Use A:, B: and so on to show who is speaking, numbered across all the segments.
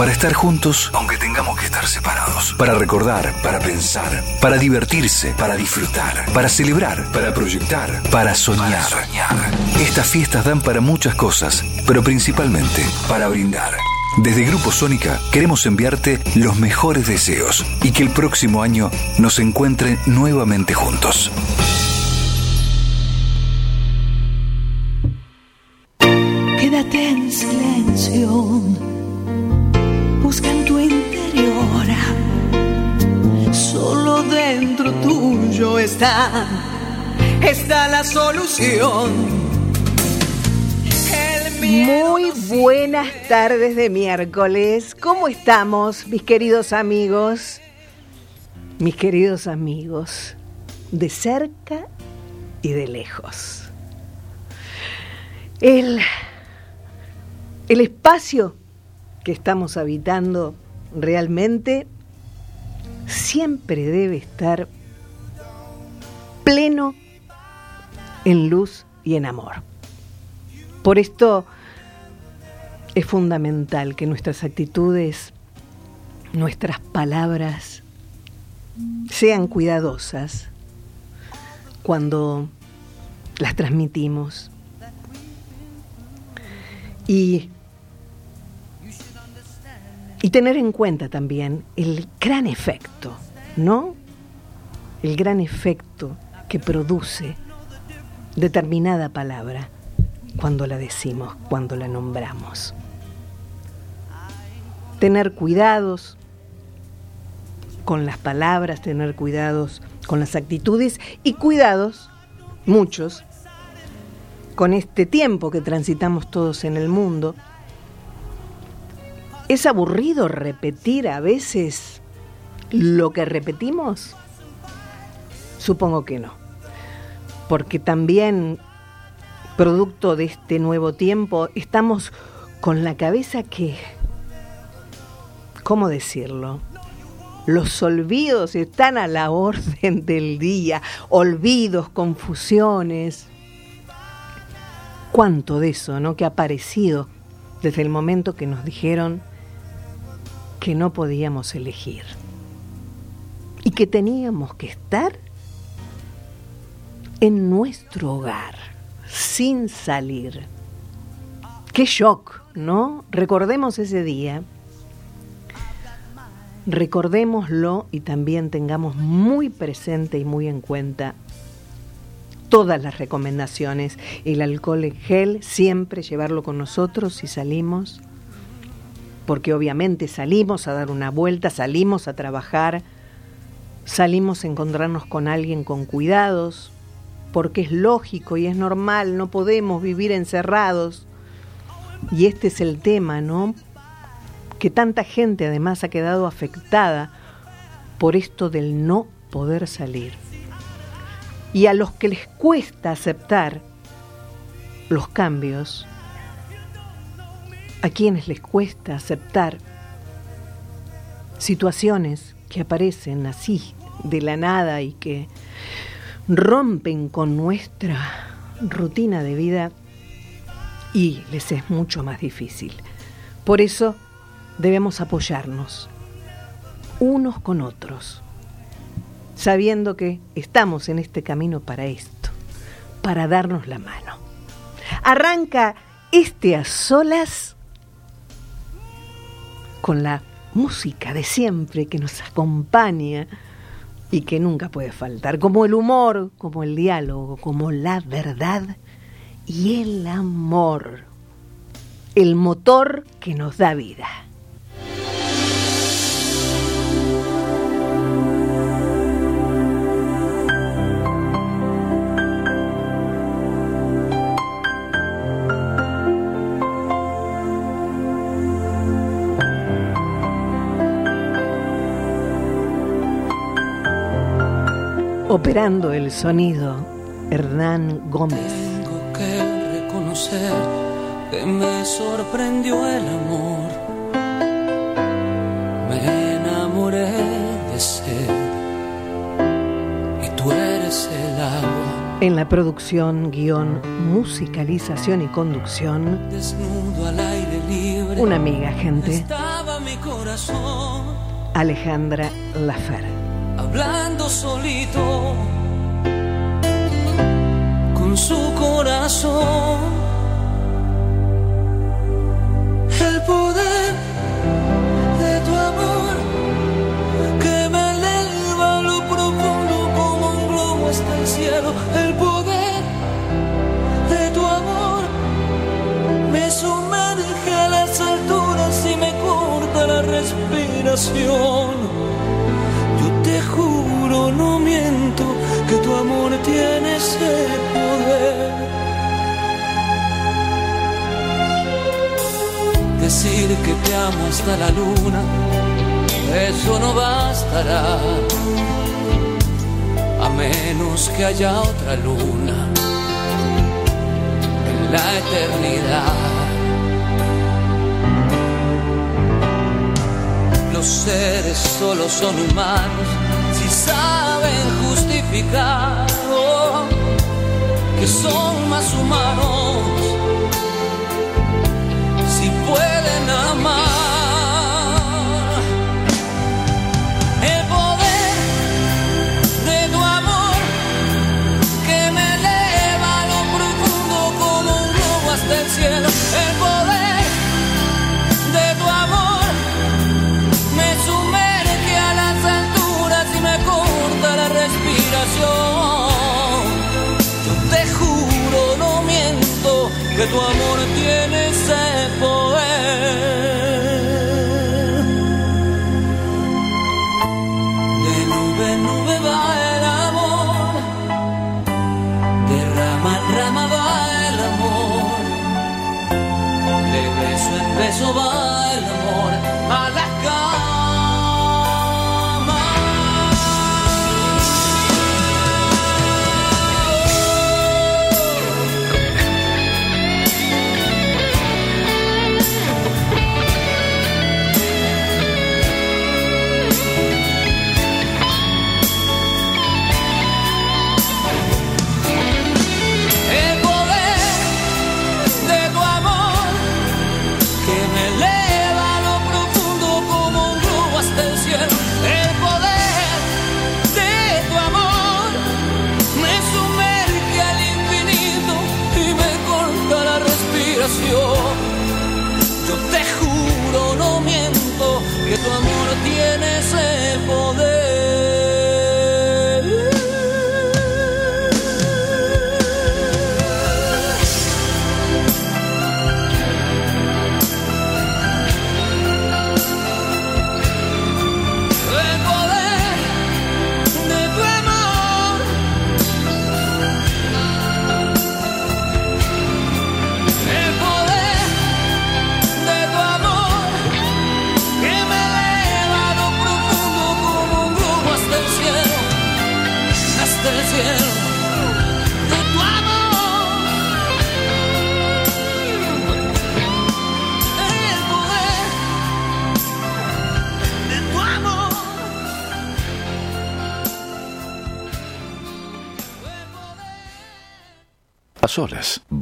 A: Para estar juntos, aunque tengamos que estar separados. Para recordar, para pensar, para divertirse, para disfrutar, para celebrar, para proyectar, para soñar. Estas fiestas dan para muchas cosas, pero principalmente para brindar. Desde Grupo Sónica queremos enviarte los mejores deseos y que el próximo año nos encuentren nuevamente juntos.
B: Quédate en silencio, solo dentro tuyo está, está la solución.
C: Muy buenas tardes de miércoles. ¿Cómo estamos, mis queridos amigos? Mis queridos amigos, de cerca y de lejos. El, el espacio que estamos habitando realmente siempre debe estar pleno en luz y en amor. Por esto es fundamental que nuestras actitudes, nuestras palabras sean cuidadosas cuando las transmitimos. Y, y tener en cuenta también el gran efecto, ¿no? El gran efecto que produce determinada palabra cuando la decimos, cuando la nombramos. Tener cuidados con las palabras, tener cuidados con las actitudes y cuidados, muchos, con este tiempo que transitamos todos en el mundo. ¿Es aburrido repetir a veces lo que repetimos? Supongo que no, porque también producto de este nuevo tiempo, estamos con la cabeza que, ¿cómo decirlo? Los olvidos están a la orden del día, olvidos, confusiones. ¿Cuánto de eso, no? Que ha aparecido desde el momento que nos dijeron que no podíamos elegir y que teníamos que estar en nuestro hogar sin salir. Qué shock, ¿no? Recordemos ese día. Recordémoslo y también tengamos muy presente y muy en cuenta todas las recomendaciones. El alcohol en gel, siempre llevarlo con nosotros si salimos, porque obviamente salimos a dar una vuelta, salimos a trabajar, salimos a encontrarnos con alguien con cuidados, porque es lógico y es normal, no podemos vivir encerrados. Y este es el tema, ¿no? Que tanta gente además ha quedado afectada por esto del no poder salir. Y a los que les cuesta aceptar los cambios, a quienes les cuesta aceptar situaciones que aparecen así de la nada y que rompen con nuestra rutina de vida y les es mucho más difícil. Por eso debemos apoyarnos unos con otros, sabiendo que estamos en este camino para esto, para darnos la mano. Arranca este a solas con la música de siempre que nos acompaña y que nunca puede faltar, como el humor, como el diálogo, como la verdad y el amor, el motor que nos da vida. Operando el sonido, Hernán Gómez.
D: Tengo que reconocer que me sorprendió el amor. Me enamoré de ser y tú eres el agua.
C: En la producción, guion, musicalización y conducción,
D: Desnudo al aire libre.
C: una amiga, gente.
D: Estaba mi corazón.
C: Alejandra Lafer.
D: Hablando solito con su corazón. El poder haya otra luna en la eternidad. Los seres solo son humanos si saben justificar oh, que son más humanos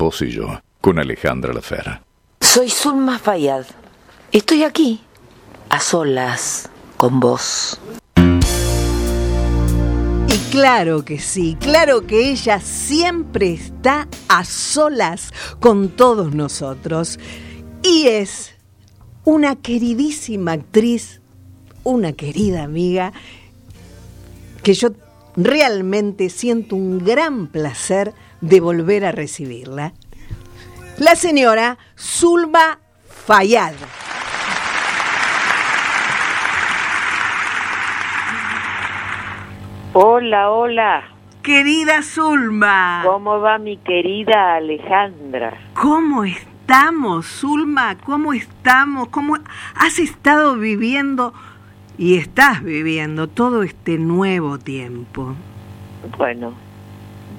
A: vos y yo, con Alejandra Lafer.
E: Soy Zulma Fayad. Estoy aquí, a solas, con vos.
C: Y claro que sí, claro que ella siempre está a solas con todos nosotros. Y es una queridísima actriz, una querida amiga, que yo realmente siento un gran placer de volver a recibirla. La señora Zulma Fayad.
F: Hola, hola.
C: Querida Zulma.
F: ¿Cómo va mi querida Alejandra?
C: ¿Cómo estamos, Zulma? ¿Cómo estamos? ¿Cómo has estado viviendo y estás viviendo todo este nuevo tiempo?
F: Bueno,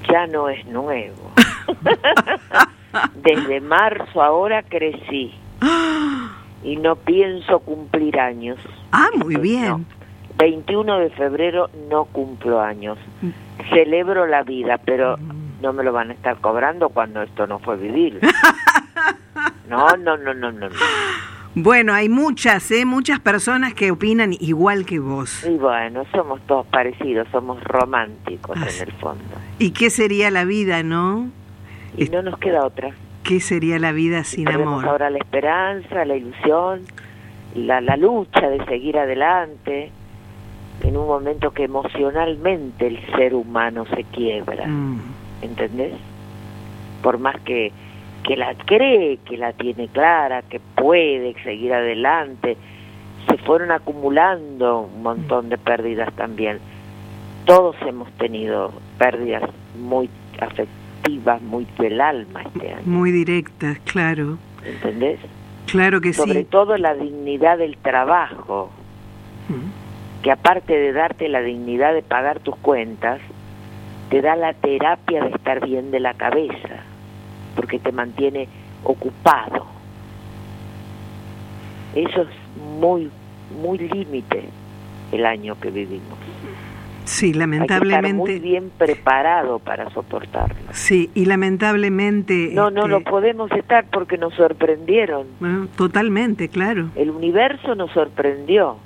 F: ya no es nuevo. Desde marzo ahora crecí y no pienso cumplir años.
C: Ah, muy
F: No.
C: bien.
F: 21 de febrero no cumplo años. Celebro la vida, pero no me lo van a estar cobrando cuando esto no fue vivir. No, no, no, no, no. no.
C: Bueno, hay muchas, ¿eh? Muchas personas que opinan igual que vos.
F: Y bueno, somos todos parecidos, somos románticos
C: Ah,
F: en el fondo.
C: ¿Y qué sería la vida, no?
F: Y no nos queda otra.
C: ¿Qué sería la vida sin amor?
F: ahora la esperanza, la ilusión, la, la lucha de seguir adelante en un momento que emocionalmente el ser humano se quiebra,
C: Mm,
F: ¿entendés? Por más que, que la cree, que la tiene clara, que puede seguir adelante, se fueron acumulando un montón de pérdidas también. Todos hemos tenido pérdidas muy muy del alma este año,
C: muy directas, claro.
F: ¿entendés?
C: Claro que
F: sobre
C: sí.
F: todo la dignidad del trabajo,
C: Mm,
F: que aparte de darte la dignidad de pagar tus cuentas, te da la terapia de estar bien de la cabeza, porque te mantiene ocupado. Eso es muy, muy límite el año que vivimos.
C: Sí,
F: Hay que estar muy
C: lamentablemente.
F: bien preparado para soportarlo.
C: Sí, y lamentablemente.
F: No, no
C: este,
F: lo podemos estar porque nos sorprendieron.
C: bueno, totalmente, claro.
F: El universo nos sorprendió.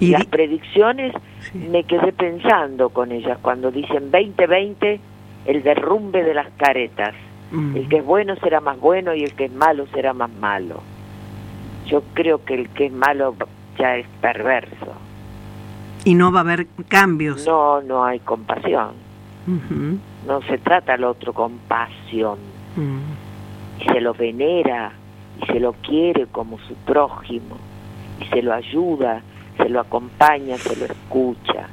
C: Y
F: las
C: di-
F: predicciones
C: Sí.
F: me quedé pensando con ellas cuando dicen 2020 el derrumbe de las caretas
C: Mm,
F: el que es bueno será más bueno y el que es malo será más malo yo creo que el que es malo ya es perverso
C: y no va a haber cambios.
F: no no hay compasión no se trata al otro con pasión
C: mm.
F: y se lo venera y se lo quiere como su prójimo y se lo ayuda, se lo acompaña, se lo escucha.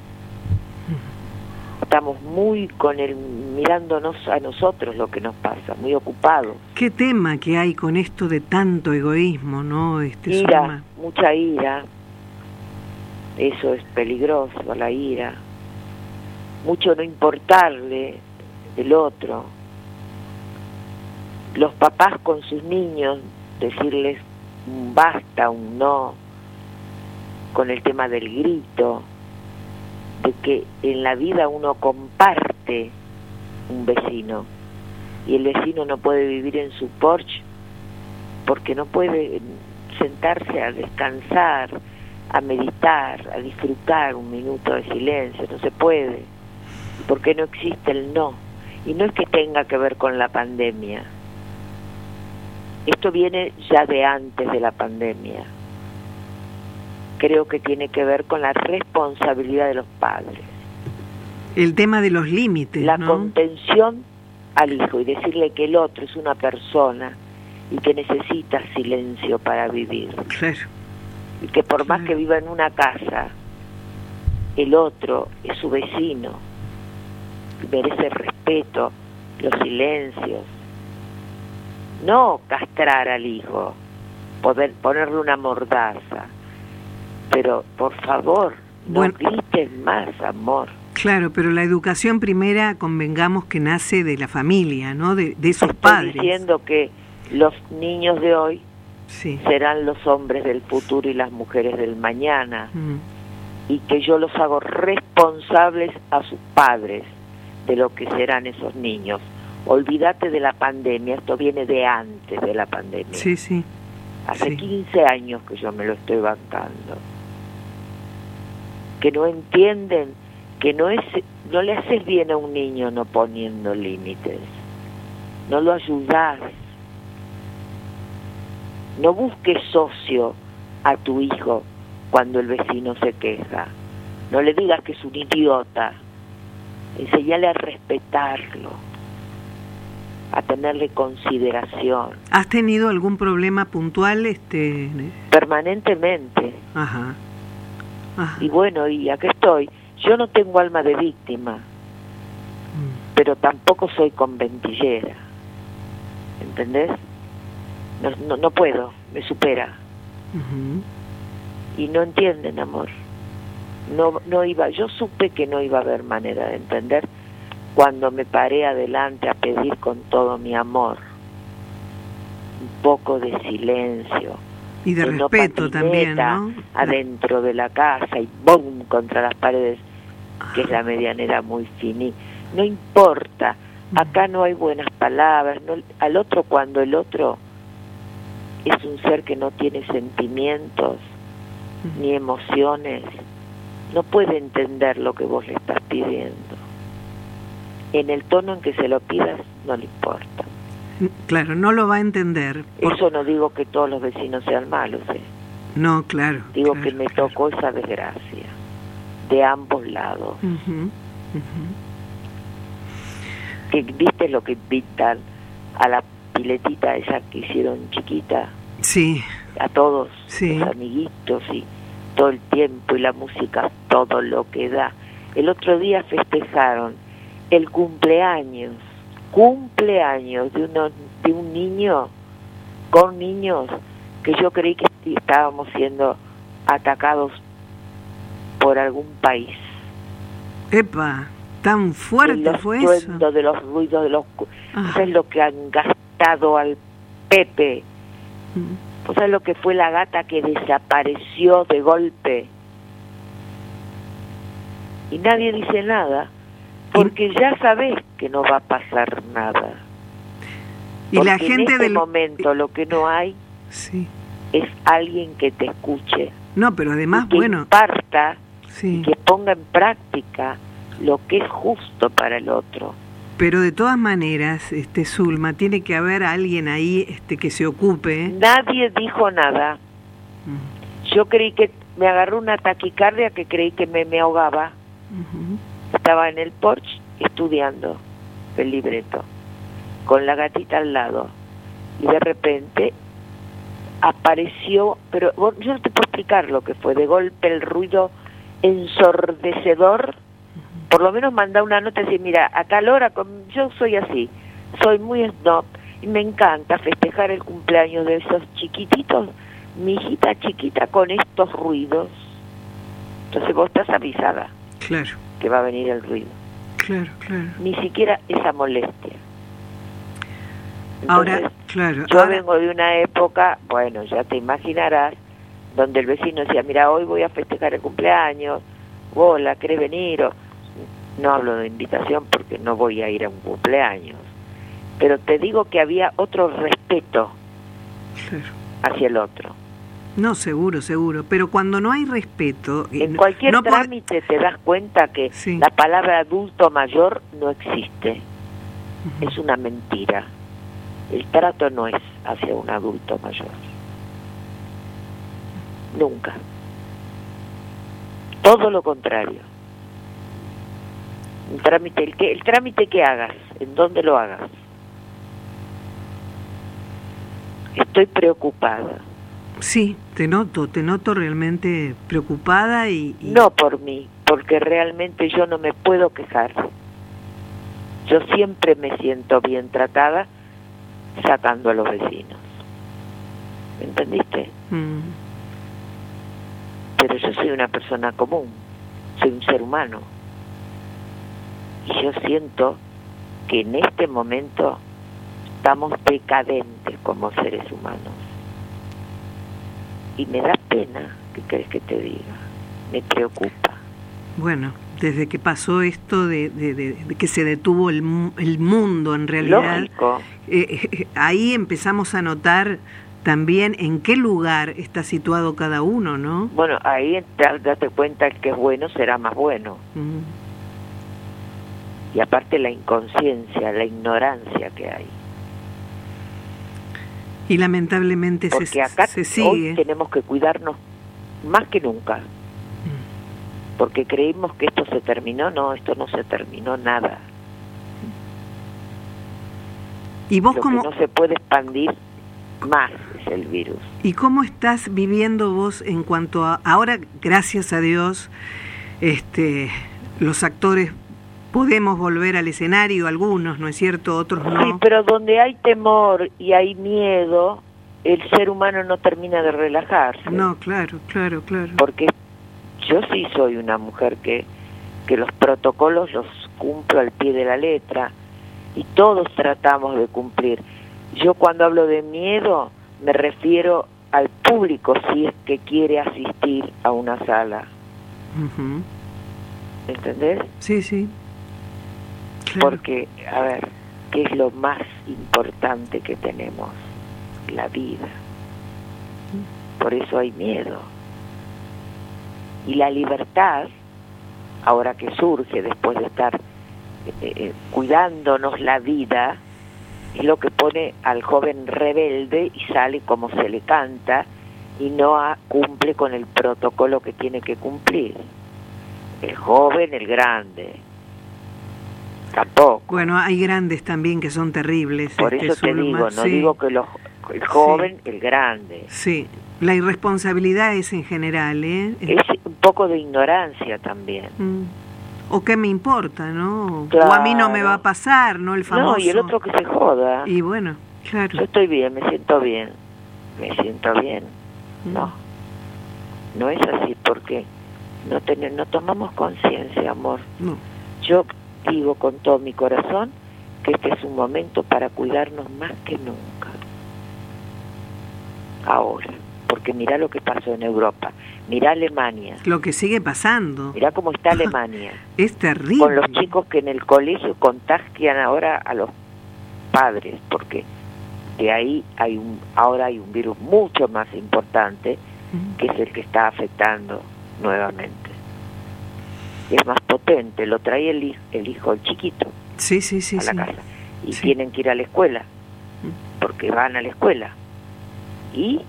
F: Estamos muy con el mirándonos a nosotros lo que nos pasa, muy ocupados.
C: Qué tema que hay con esto de tanto egoísmo, ¿no? Este
F: Ira,
C: Suma.
F: mucha ira. Eso es peligroso, la ira. Mucho no importarle el otro. Los papás con sus niños, decirles un basta, un no, con el tema del grito, de que en la vida uno comparte un vecino y el vecino no puede vivir en su porche porque no puede sentarse a descansar, a meditar, a disfrutar un minuto de silencio, no se puede, porque no existe el no. Y no es que tenga que ver con la pandemia, esto viene ya de antes de la pandemia. Creo que tiene que ver con la responsabilidad de los padres,
C: El tema de los límites,
F: la
C: ¿no?
F: contención al hijo y decirle que el otro es una persona y que necesita silencio para vivir.
C: Claro.
F: Y que por más que viva en una casa, el otro es su vecino, merece respeto, los silencios. No castrar al hijo, poder ponerle una mordaza, pero por favor, no
C: Bueno.
F: grites más, amor.
C: Claro, pero la educación primera, convengamos que nace de la familia, ¿no? De, de esos
F: Estoy
C: padres.
F: diciendo que los niños de hoy
C: Sí.
F: serán los hombres del futuro y las mujeres del mañana.
C: Mm.
F: y que yo los hago responsables a sus padres de lo que serán esos niños. Olvídate de la pandemia, esto viene de antes de la pandemia.
C: Sí, sí.
F: Hace
C: sí.
F: 15 años que yo me lo estoy bancando. Que no entienden que no es no le haces bien a un niño no poniendo límites. No lo ayudas. No busques socio a tu hijo cuando el vecino se queja. No le digas que es un idiota. Enseñale a respetarlo, a tenerle consideración
C: ¿Has tenido algún problema puntual? Este...
F: permanentemente.
C: Ajá. Ajá.
F: Y bueno, y aquí estoy. Yo no tengo alma de víctima,
C: Mm.
F: pero tampoco soy conventillera. ¿Entendés? No, no, no puedo, me supera. Y no entienden, amor. No, no iba, yo supe que no iba a haber manera de entender cuando me paré adelante a pedir con todo mi amor un poco de silencio,
C: Y de respeto también,
F: adentro de la casa y ¡boom! contra las paredes, que es la medianera muy finita. No importa, acá no hay buenas palabras, no- al otro cuando el otro es un ser que no tiene sentimientos ni emociones, no puede entender lo que vos le estás pidiendo. En el tono en que se lo pidas, no le importa.
C: Claro, no lo va a entender. por-
F: Eso no digo que todos los vecinos sean malos, ¿eh?
C: No, claro.
F: digo
C: claro,
F: que me
C: claro.
F: tocó esa desgracia, de ambos lados. Que viste lo que invitan a la piletita esa que hicieron chiquita,
C: Sí,
F: a todos
C: Sí.
F: los amiguitos y todo el tiempo y la música, todo lo que da. El otro día festejaron el cumpleaños, cumpleaños de, uno, de un niño con niños que yo creí que estábamos siendo atacados por algún país.
C: epa, tan fuerte
F: el
C: fue eso.
F: de los ruidos de los...
C: Ah.
F: ¿Sabes lo que han al Pepe?
C: Mm.
F: ¿Vos sabés lo que fue la gata que desapareció de golpe? Y nadie dice nada, porque ya sabés que no va a pasar nada.
C: Y la gente
F: en este
C: del
F: momento lo que no hay
C: Sí.
F: es alguien que te escuche,
C: No, pero además,
F: y que
C: bueno,
F: imparta
C: sí.
F: y que ponga en práctica lo que es justo para el otro.
C: Pero de todas maneras, este Zulma, tiene que haber alguien ahí este que se ocupe.
F: Nadie dijo nada. Yo creí que me agarró una taquicardia que creí que me, me ahogaba. Estaba en el porche estudiando el libreto, con la gatita al lado. Y de repente apareció, pero yo no te puedo explicar lo que fue, de golpe el ruido ensordecedor. Por lo menos manda una nota y decir, mira, a tal hora, con- yo soy así, soy muy snob y me encanta festejar el cumpleaños de esos chiquititos, mi hijita chiquita con estos ruidos. Entonces vos estás avisada
C: Claro,
F: que va a venir el ruido.
C: claro, claro.
F: Ni siquiera esa molestia.
C: Ahora,
F: Entonces,
C: claro.
F: yo
C: ahora-
F: vengo de una época, bueno, ya te imaginarás, donde el vecino decía, mira, hoy voy a festejar el cumpleaños, hola, ¿querés venir? O- no hablo de invitación porque no voy a ir a un cumpleaños, pero te digo que había otro respeto
C: claro.
F: hacia el otro.
C: No, seguro, seguro. Pero cuando no hay respeto. y
F: En cualquier
C: no
F: trámite te das cuenta que
C: Sí.
F: la palabra adulto mayor no existe. Es una mentira. El trato no es hacia un adulto mayor. Nunca. Todo lo contrario. Un trámite, el, que, el trámite que hagas, en dónde lo hagas. Estoy preocupada.
C: Sí, te noto, te noto realmente preocupada y. y-
F: No por mí, porque realmente yo no me puedo quejar. Yo siempre me siento bien tratada sacando a los vecinos. ¿Me entendiste?
C: Mm,
F: Pero yo soy una persona común, soy un ser humano. Y yo siento que en este momento estamos decadentes como seres humanos. Y me da pena, ¿qué crees que te diga? Me preocupa.
C: Bueno, desde que pasó esto de, de- de- de que se detuvo el, el mundo en realidad,
F: Lógico.
C: eh, eh, ahí empezamos a notar también en qué lugar está situado cada uno, ¿no?
F: Bueno, ahí da- date cuenta que es bueno será más bueno. Y aparte la inconsciencia, la ignorancia que hay.
C: Y lamentablemente se,
F: Porque acá
C: se
F: hoy
C: sigue.
F: tenemos que cuidarnos más que nunca. Porque creímos que esto se terminó, no, esto no se terminó nada.
C: ¿Y vos
F: Lo que no se puede expandir más es el virus.
C: ¿Y cómo estás viviendo vos en cuanto a ahora, gracias a Dios, este, los actores podemos volver al escenario, algunos, ¿no es cierto? Otros
F: Sí,
C: no.
F: pero donde hay temor y hay miedo, el ser humano no termina de relajarse.
C: No, claro, claro, claro.
F: porque yo sí soy una mujer que, que los protocolos los cumplo al pie de la letra y todos tratamos de cumplir. Yo cuando hablo de miedo me refiero al público si es que quiere asistir a una sala,
C: Ujú.
F: ¿entendés?
C: Sí, sí.
F: Porque, a ver, ¿qué es lo más importante que tenemos? La vida. por eso hay miedo. Y la libertad, ahora que surge después de estar eh, eh, cuidándonos la vida, es lo que pone al joven rebelde y sale como se le canta y no cumple con el protocolo que tiene que cumplir. El joven, el grande. Tampoco.
C: Bueno, hay grandes también que son terribles.
F: Por
C: este,
F: eso te digo, no
C: sí.
F: digo que los, el joven, el grande.
C: Sí, la irresponsabilidad es en general, ¿eh?
F: Es un poco de ignorancia también.
C: Mm. O qué me importa, ¿no? O a mí no me va a pasar, ¿no? El famoso.
F: No, y el otro que se joda.
C: Y bueno, claro.
F: Yo estoy bien, me siento bien. Me siento bien.
C: Mm.
F: No. No es así porque no, ten- no tomamos conciencia, amor.
C: No.
F: Yo digo con todo mi corazón que este es un momento para cuidarnos más que nunca. Ahora. Porque mira lo que pasó en Europa. Mira Alemania.
C: Lo que sigue pasando
F: Mira cómo está Alemania.
C: es terrible.
F: con los chicos que en el colegio contagian ahora a los padres, porque de ahí hay un, ahora hay un virus mucho más importante que es el que está afectando nuevamente. Es más potente, lo trae el, el hijo, el chiquito,
C: Sí, sí, sí,
F: a la
C: sí.
F: casa. Y
C: Sí.
F: tienen que ir a la escuela, porque van a la escuela. Y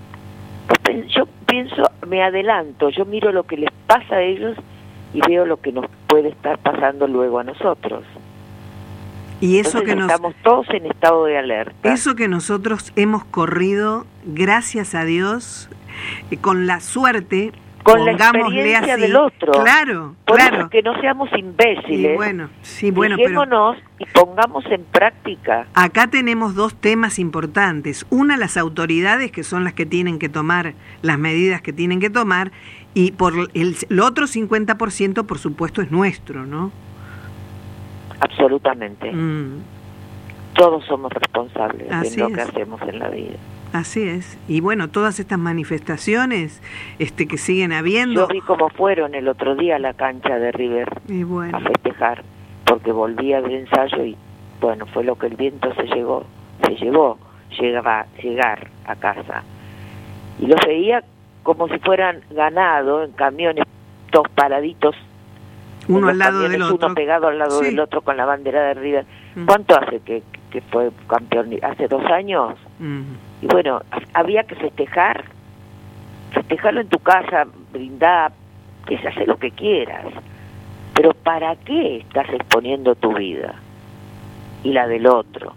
F: pues, yo pienso, me adelanto, yo miro lo que les pasa a ellos y veo lo que nos puede estar pasando luego a nosotros.
C: Y eso
F: Entonces
C: que nos
F: estamos todos en estado de alerta.
C: Eso que nosotros hemos corrido, gracias a Dios, eh, con la suerte,
F: Con la experiencia
C: así.
F: del otro.
C: Claro,
F: Por eso
C: claro.
F: que no seamos
C: Y
F: imbéciles.
C: bueno, sí, bueno, pero
F: y pongamos en práctica.
C: acá tenemos dos temas importantes. Una, las autoridades, que son las que tienen que tomar las medidas que tienen que tomar, y por el, el otro 50%, por supuesto, es nuestro, ¿no?
F: Absolutamente.
C: Mm,
F: Todos somos responsables
C: Así
F: de lo que hacemos en la vida.
C: Así es. Y bueno, todas estas manifestaciones este, que siguen
F: Yo
C: habiendo.
F: vi cómo fueron el otro día a la cancha de River
C: Y bueno.
F: a festejar, porque volvía del ensayo y bueno, fue lo que el viento se llegó, se llevó, llegaba, llegar a casa. Y los veía como si fueran ganado en camiones, todos paraditos
C: uno al lado del otro.
F: Uno pegado al lado
C: Sí.
F: del otro con la bandera de River.
C: Mm.
F: ¿Cuánto hace que, que fue campeón? ¿Hace dos años?
C: Mm.
F: Y bueno, ha- había que festejar. Festejarlo en tu casa, brindar, que se hace lo que quieras. Pero ¿para qué estás exponiendo tu vida? Y la del otro.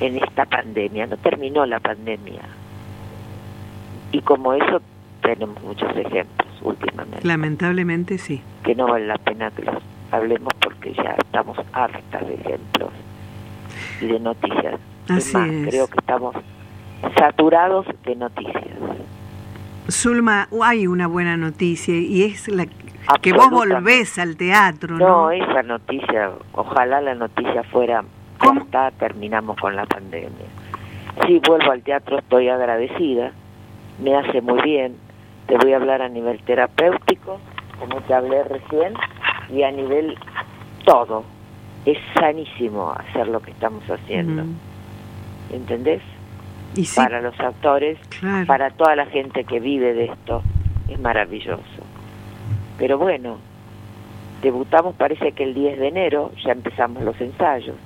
F: En esta pandemia. No terminó la pandemia. Y como eso tenemos muchos ejemplos últimamente
C: Lamentablemente sí.
F: que no vale la pena que los hablemos porque ya estamos hartas de ejemplos y de noticias.
C: Así
F: es más,
C: es.
F: creo que estamos saturados de noticias.
C: Zulma, hay una buena noticia y es la que vos volvés al teatro, ¿no?
F: No, esa noticia, ojalá la noticia fuera,
C: ¿Cómo?
F: está, terminamos con la pandemia. Sí, vuelvo al teatro, estoy agradecida, me hace muy bien, te voy a hablar a nivel terapéutico, como te hablé recién, y a nivel todo. Es sanísimo hacer lo que estamos haciendo,
C: Mm.
F: ¿Entendés?
C: Y sí,
F: Para los actores,
C: claro.
F: para toda la gente que vive de esto, es maravilloso. Pero bueno, debutamos parece que el 10 de enero, ya empezamos los ensayos.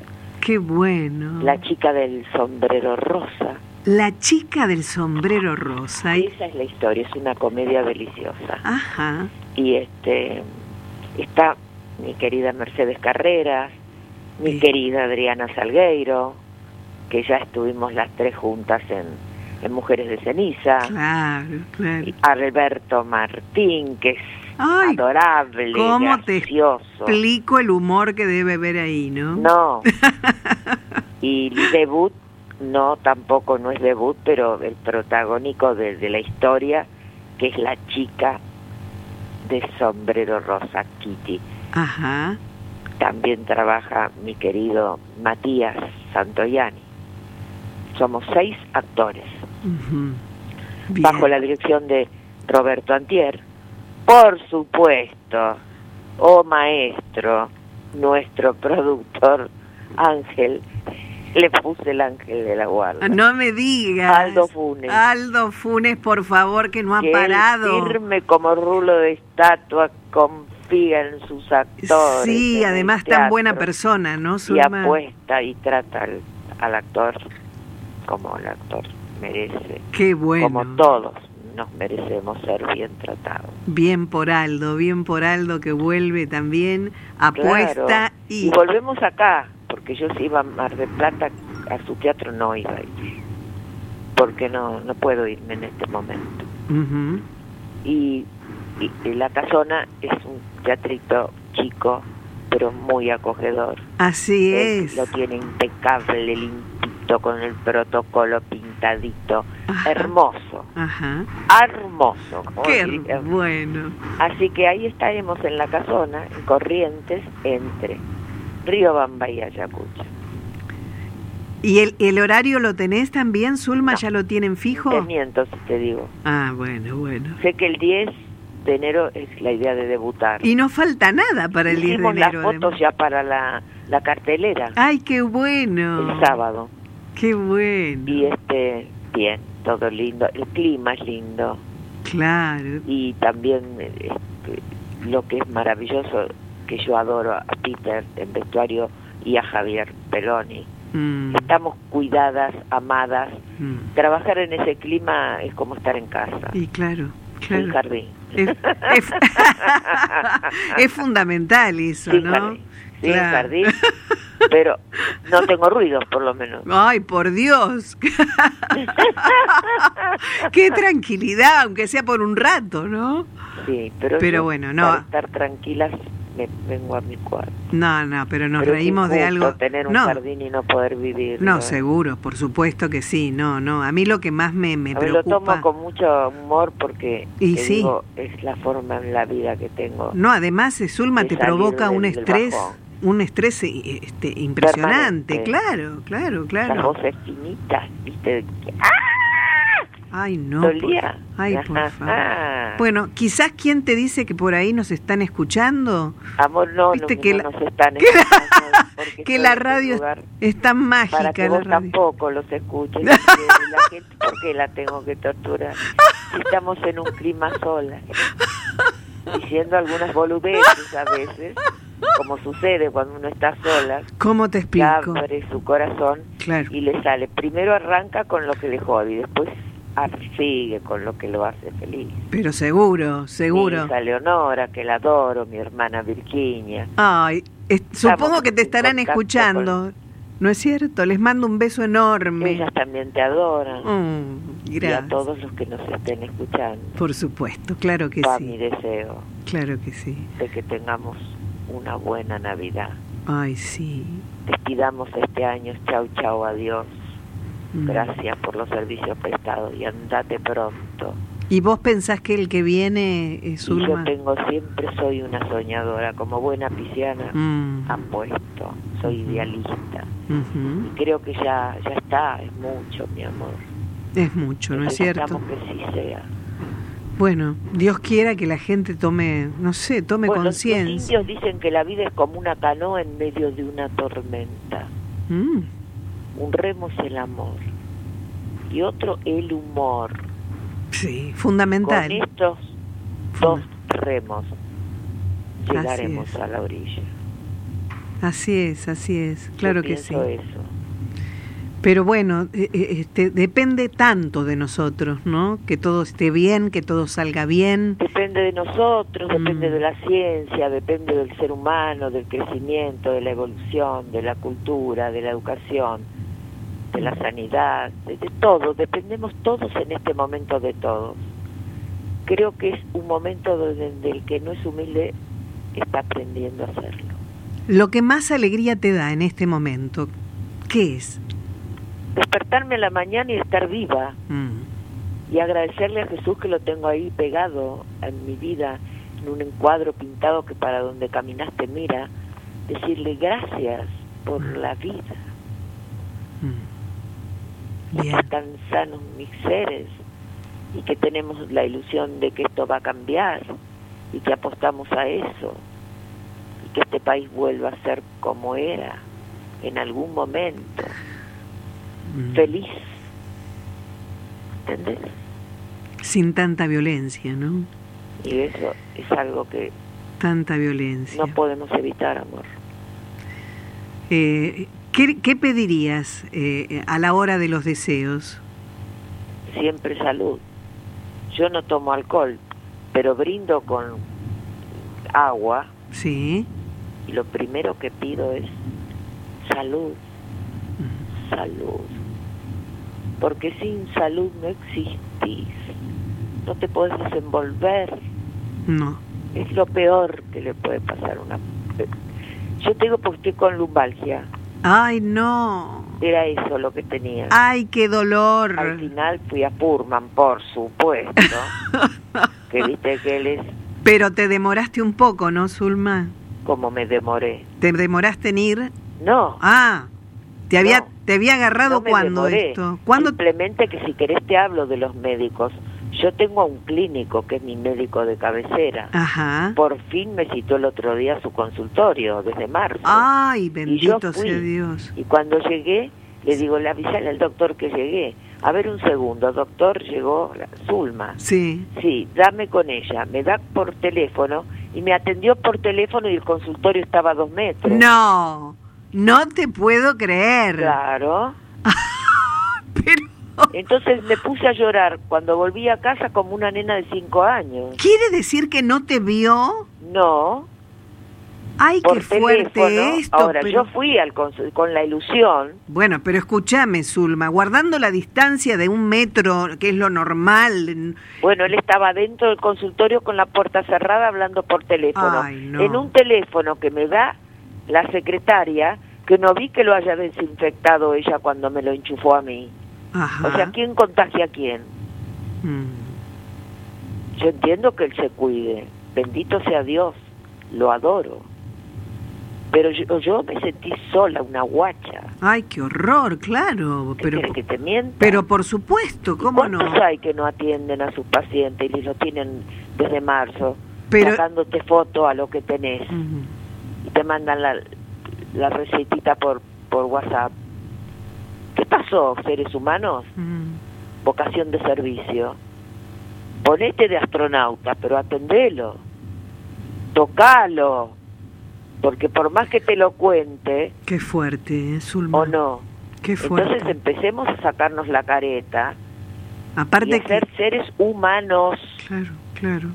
C: qué bueno.
F: La chica del sombrero rosa,
C: La chica del sombrero rosa. y-
F: esa es la historia, es una comedia deliciosa.
C: Ajá.
F: Y este está mi querida Mercedes Carreras, mi
C: Sí.
F: querida Adriana Salgueiro, que ya estuvimos las tres juntas en, en Mujeres de Ceniza.
C: Claro, claro.
F: y Alberto Martín, que es
C: Ay,
F: adorable,
C: ¿cómo te explico el humor que debe haber ahí, no?
F: No. y debut, no, tampoco no es debut, pero el protagónico de, de la historia, que es la chica de sombrero rosa, Kitty.
C: Ajá.
F: También trabaja mi querido Matías Santoyani. Somos seis actores, bajo la dirección de Roberto Antier. Por supuesto, oh maestro, nuestro productor Ángel, Le puse el ángel de la guarda.
C: No me digas.
F: Aldo Funes.
C: Aldo Funes, por favor, que no ha
F: que
C: parado.
F: firme como rulo de estatua, confía en sus actores.
C: Sí, además tan buena persona, ¿no,
F: Y apuesta y trata al, al actor como el actor merece.
C: Qué bueno.
F: Como todos nos merecemos ser bien tratados.
C: Bien por Aldo, bien por Aldo que vuelve también, apuesta
F: Claro.
C: y...
F: y volvemos acá, porque yo si iba a Mar del Plata, a su teatro no iba a ir. Porque no, no puedo irme en este momento. Y, y- y La Casona es un teatrito chico, pero muy acogedor.
C: Así es.
F: Lo tiene impecable, con el protocolo pintadito.
C: Ajá.
F: Hermoso,
C: Ajá.
F: hermoso.
C: Qué bueno.
F: Así que ahí estaremos en La Casona, en Corrientes, entre Río Bamba y Ayacucho.
C: ¿Y el, el horario lo tenés también, Zulma?
F: No.
C: ¿Ya lo tienen fijo?
F: Te miento si te digo.
C: Ah, bueno, bueno.
F: Sé que el 10 de enero es la idea de debutar.
C: Y no falta nada para el 10 de
F: Hicimos
C: enero.
F: las fotos
C: además.
F: ya para la, la cartelera
C: Ay, qué bueno.
F: el sábado.
C: Qué bueno.
F: Y este, bien, todo lindo. El clima es lindo.
C: Claro.
F: Y también este, lo que es maravilloso, que yo adoro a Peter en vestuario y a Javier Peloni.
C: Mm,
F: Estamos cuidadas, amadas.
C: mm.
F: Trabajar en ese clima es como estar en casa,
C: Y claro,
F: en
C: claro.
F: jardín.
C: Es, es- es fundamental eso, ¿no?
F: jardín. Sí, en
C: Claro.
F: jardín. Pero no tengo ruidos, por lo menos.
C: Ay, por Dios. Qué tranquilidad, aunque sea por un rato, ¿no?
F: Sí, pero,
C: Pero
F: yo,
C: bueno, no.
F: Para estar tranquilas, me vengo a mi cuarto.
C: No, no, pero nos
F: Pero
C: reímos de algo.
F: tener un
C: no,
F: jardín y no poder vivir.
C: no, seguro, por supuesto que sí. No, no. A mí lo que más me, me
F: A mí lo
C: preocupa.
F: tomo con mucho humor porque
C: Y sí.
F: digo, es la forma en la vida que tengo.
C: No, además, Zulma, te provoca un
F: del- del
C: estrés,
F: bajón.
C: Un estrés eh, este, impresionante.
F: Permanente.
C: Claro, claro,
F: Las
C: claro.
F: voces finitas, ¿viste?
C: Ay, no. por-
F: ¿Dolía?
C: Ay, por
F: Ajá.
C: favor. Bueno, quizás quién te dice que por ahí nos están escuchando,
F: Amor, no,
C: Viste
F: no,
C: que
F: no
C: la-
F: nos están escuchando,
C: que la radio es tan mágica.
F: para que
C: la
F: vos
C: radio.
F: tampoco los escuches. porque la gente, ¿Por qué la tengo que torturar? Si estamos en un clima sola, diciendo algunas boludeces a veces, como sucede cuando uno está sola,
C: ¿Cómo te explico?
F: abre su corazón
C: Claro.
F: y le sale. Primero arranca con lo que le jode y después sigue con lo que lo hace feliz.
C: Pero seguro,
F: Mi
C: seguro.
F: hija Leonora, que la adoro, mi hermana Virginia.
C: Ay, es- supongo que te estarán escuchando. ¿No es cierto? Les mando un beso enorme.
F: Ellas también te adoran.
C: Mm,
F: y a
C: gracias.
F: todos los que nos estén escuchando.
C: Por supuesto, claro que
F: Va mi
C: sí.
F: deseo
C: Claro que sí.
F: de que tengamos una buena Navidad.
C: Ay, sí.
F: Despidamos este año. Chau, chau, adiós.
C: Mm.
F: Gracias por los servicios prestados y andate pronto.
C: ¿Y vos pensás que el que viene es
F: Y yo tengo siempre, soy una soñadora, como buena pisciana,
C: Mm,
F: apuesto, soy idealista.
C: ujú.
F: Y creo que ya, ya está, es mucho, mi amor.
C: Es mucho, ¿no es cierto?
F: Que sí sea.
C: Bueno, Dios quiera que la gente tome, no sé, tome
F: Bueno, los
C: conciencia.
F: indios dicen que la vida es como una canoa en medio de una tormenta.
C: Mm,
F: Un remo es el amor y otro el humor.
C: sí,
F: Con
C: fundamental.
F: estos dos remos llegaremos a la orilla.
C: Así es, así es,
F: Yo
C: claro que sí.
F: eso.
C: Pero bueno, eh, eh, este, depende tanto de nosotros, ¿no? Que todo esté bien, que todo salga bien.
F: Depende de nosotros, depende
C: Mm.
F: de la ciencia, depende del ser humano, del crecimiento, de la evolución, de la cultura, de la educación, de la sanidad, de, de todo. Dependemos todos en este momento de todos. Creo que es un momento donde el que no es humilde está aprendiendo a hacerlo.
C: Lo que más alegría te da en este momento, ¿qué es?
F: Despertarme a la mañana y estar viva.
C: Mm,
F: y agradecerle a Jesús que lo tengo ahí pegado en mi vida, en un encuadro pintado que para donde caminaste mira, decirle gracias por la vida,
C: mm. Bien,
F: están sanos mis seres y que tenemos la ilusión de que esto va a cambiar y que apostamos a eso y que este país vuelva a ser como era en algún momento.
C: Mm.
F: feliz. ¿Entendés?
C: Sin tanta violencia, ¿no?
F: Y eso es algo que
C: Tanta violencia.
F: no podemos evitar, amor.
C: Eh, ¿qué, qué pedirías eh, a la hora de los deseos?
F: Siempre salud. Yo no tomo alcohol, pero brindo con agua
C: Sí.
F: y lo primero que pido es salud, salud. Porque sin salud no existís, no te puedes desenvolver,
C: No.
F: es lo peor que le puede pasar a una... Yo te digo porque estoy con lumbalgia,
C: Ay, no.
F: era eso lo que tenía.
C: Ay, qué dolor.
F: Al final fui a Purman, por supuesto, que viste que él es
C: Pero te demoraste un poco, ¿no, Zulma?
F: como me demoré.
C: ¿Te demoraste en ir?
F: No,
C: Ah, te había,
F: No.
C: te había agarrado
F: no me
C: cuando
F: demoré.
C: esto. ¿Cuándo?
F: Simplemente que si querés te hablo de los médicos. Yo tengo a un clínico que es mi médico de cabecera.
C: Ajá.
F: Por fin me citó el otro día a su consultorio, desde marzo.
C: Ay, bendito sea Dios.
F: Y cuando llegué, le digo, le avisale al doctor que llegué. A ver un segundo, doctor, llegó Zulma.
C: Sí.
F: Sí, dame con ella. Me da por teléfono y me atendió por teléfono y el consultorio estaba a dos metros.
C: No, no te puedo creer.
F: Claro.
C: Pero,
F: Entonces me puse a llorar cuando volví a casa como una nena de cinco años.
C: ¿quiere decir que no te vio?
F: No,
C: Ay,
F: por
C: qué fuerte
F: teléfono.
C: esto.
F: Ahora,
C: pero-
F: yo fui al consu- con la ilusión.
C: Bueno, pero escúchame, Zulma, guardando la distancia de un metro, que es lo normal.
F: Bueno, él estaba dentro del consultorio con la puerta cerrada hablando por teléfono.
C: Ay, no.
F: En un teléfono que me da la secretaria, que no vi que lo haya desinfectado ella cuando me lo enchufó a mí.
C: Ajá.
F: O sea, ¿quién contagia a quién?
C: Mm.
F: Yo entiendo que él se cuide. Bendito sea Dios. Lo adoro. Pero yo, yo me sentí sola, una guacha.
C: Ay, qué horror, claro.
F: ¿Qué
C: Pero,
F: que te mienta?
C: pero por supuesto, ¿cómo no?
F: ¿Cuántos hay que no atienden a sus pacientes y los tienen desde marzo?
C: Pero-
F: Sacándote foto a lo que tenés. Y te mandan la, la recetita por, por WhatsApp. ¿Qué pasó, seres humanos?
C: Mm.
F: Vocación de servicio. Ponete de astronauta, pero atendelo. Tocalo. Porque por más que te lo cuente,
C: Qué fuerte, ¿eh, Zulma?
F: o no,
C: Qué fuerte.
F: entonces empecemos a sacarnos la careta y
C: Aparte
F: a ser seres humanos.
C: Claro, claro.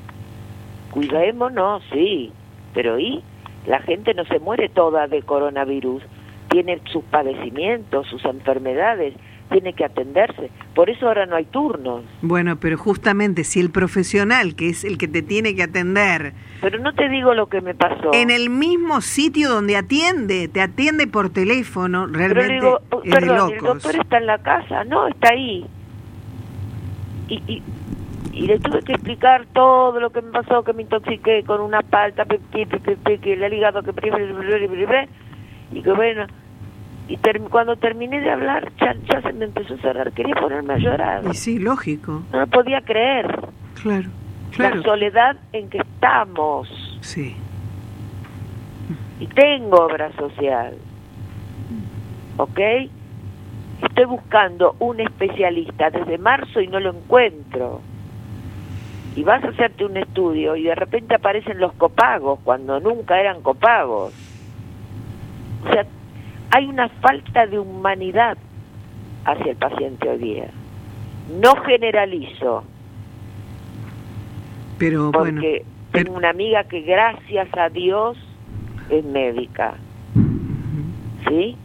F: Cuidémonos, sí, pero ¿y? La gente no se muere toda de coronavirus, tiene sus padecimientos, sus enfermedades, tiene que atenderse. Por eso ahora no hay turnos.
C: Bueno, pero justamente si el profesional, que es el que te tiene que atender,
F: Pero no te digo lo que me pasó.
C: en el mismo sitio donde atiende, te atiende por teléfono,
F: Pero
C: realmente
F: le digo,
C: es de
F: perdón, el doctor está en la casa, no, está ahí. Y, y, y le tuve que explicar todo lo que me pasó, que me intoxiqué con una palta, que el hígado, que y que bueno, y ter- cuando terminé de hablar ya, ya se me empezó a cerrar, quería ponerme a llorar,
C: Y sí, lógico,
F: no lo podía creer,
C: claro, claro.
F: la soledad en que estamos,
C: Sí,
F: y tengo obra social, ¿ok? Estoy buscando un especialista desde marzo y no lo encuentro. Y vas a hacerte un estudio y de repente aparecen los copagos cuando nunca eran copagos. O sea, hay una falta de humanidad hacia el paciente hoy día. No generalizo,
C: pero bueno,
F: porque
C: pero-
F: tengo una amiga que gracias a Dios es médica, ¿sí?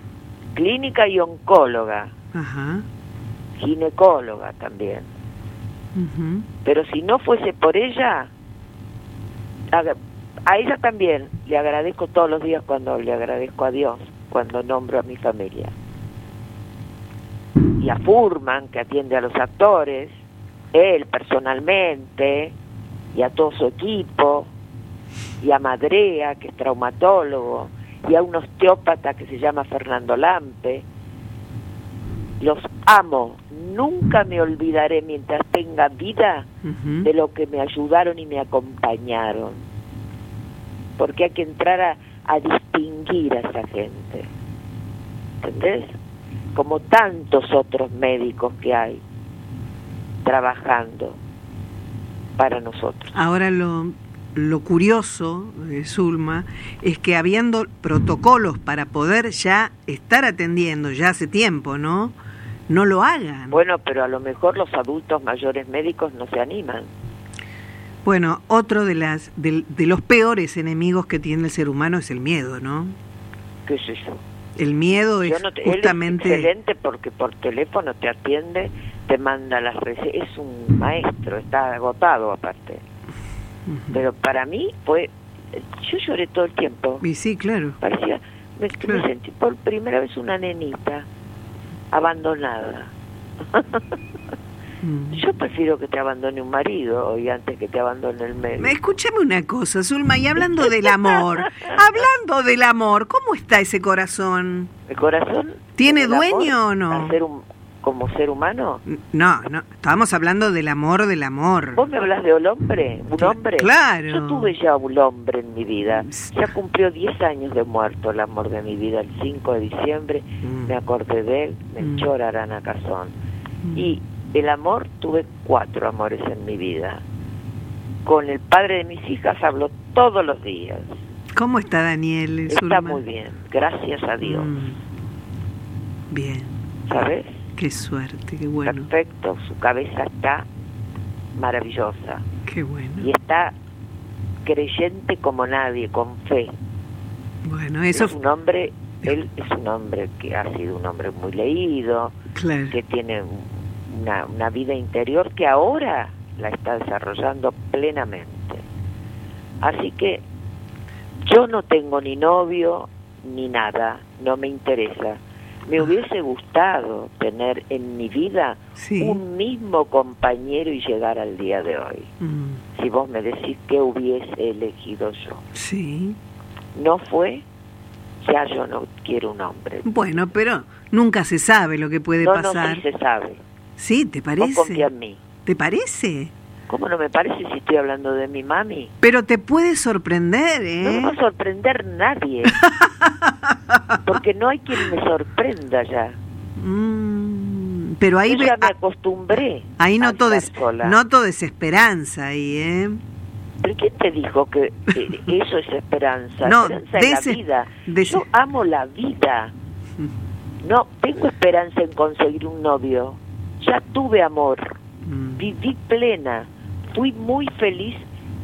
F: Clínica y oncóloga,
C: ajá,
F: ginecóloga también. Pero si no fuese por ella, a, a ella también le agradezco todos los días cuando le agradezco a Dios, cuando nombro a mi familia. Y a Furman, que atiende a los actores, él personalmente, y a todo su equipo, y a Madrea, que es traumatólogo, y a un osteópata que se llama Fernando Lampe. Los amo, nunca me olvidaré mientras tenga vida de lo que me ayudaron y me acompañaron. Porque hay que entrar a, a distinguir a esa gente. ¿Entendés? como tantos otros médicos que hay trabajando para nosotros.
C: Ahora lo, lo curioso, de Zulma, es que habiendo protocolos para poder ya estar atendiendo, ya hace tiempo, ¿no? No lo hagan.
F: Bueno, pero a lo mejor los adultos mayores médicos no se animan.
C: Bueno, otro de, las, de, de los peores enemigos que tiene el ser humano es el miedo, ¿no?
F: ¿Qué sé yo?
C: El miedo es
F: no te- él es
C: justamente...
F: excelente porque por teléfono te atiende, te manda las recetas. Es un maestro, está agotado aparte. Pero para mí fue... Yo lloré todo el tiempo.
C: Y sí, claro.
F: Parecía... Me, me
C: Claro.
F: sentí por primera vez una nenita abandonada.
C: Mm.
F: Yo prefiero que te abandone un marido hoy antes que te abandone el médico.
C: Escúchame una cosa, Zulma, y hablando del amor, hablando del amor, ¿cómo está ese corazón?
F: ¿El corazón?
C: ¿Tiene
F: el
C: dueño o no?
F: a ser un- como ser humano?
C: No, no, estábamos hablando del amor, del amor.
F: ¿Vos me hablas de un hombre? ¿Un hombre?
C: claro.
F: Yo tuve ya un hombre en mi vida. Ya cumplió 10 años de muerto el amor de mi vida. El 5 de diciembre
C: Mm.
F: me acordé de él,
C: Mm.
F: Melchor Arana Cazón.
C: Mm.
F: Y el amor, tuve cuatro amores en mi vida. Con el padre de mis hijas hablo todos los días.
C: ¿Cómo está Daniel,
F: Está muy bien, gracias a Dios.
C: Mm. Bien,
F: ¿Sabes?
C: Qué suerte, qué bueno,
F: Perfecto, su cabeza está maravillosa.
C: qué bueno.
F: Y está creyente como nadie, con fe.
C: Bueno, eso,
F: es un hombre, él es un hombre que ha sido un hombre muy leído,
C: claro.
F: que tiene una, una vida interior que ahora la está desarrollando plenamente. Así que yo no tengo ni novio ni nada, no me interesa. Me hubiese gustado tener en mi vida
C: Sí.
F: un mismo compañero y llegar al día de hoy.
C: Mm,
F: Si vos me decís qué hubiese elegido yo.
C: sí.
F: No fue, ya yo no quiero un hombre.
C: Bueno, pero nunca se sabe lo que puede
F: no, no,
C: pasar.
F: sí se sabe.
C: Sí, ¿te
F: Vos confía
C: parece?
F: en mí.
C: ¿Te parece?
F: ¿Cómo no me parece si estoy hablando de mi mami?
C: Pero te puede sorprender,
F: No me
C: ¿eh?
F: va a sorprender nadie. Porque no hay quien me sorprenda ya.
C: Mm, pero ahí,
F: Yo ya me acostumbré.
C: ahí noto, des- desesperanza ahí, ¿eh?
F: ¿Pero quién te dijo que eso es esperanza?
C: No,
F: esperanza es la vida. Yo amo la vida. No tengo esperanza en conseguir un novio. Ya tuve amor.
C: Mm,
F: Viví plena. Fui muy feliz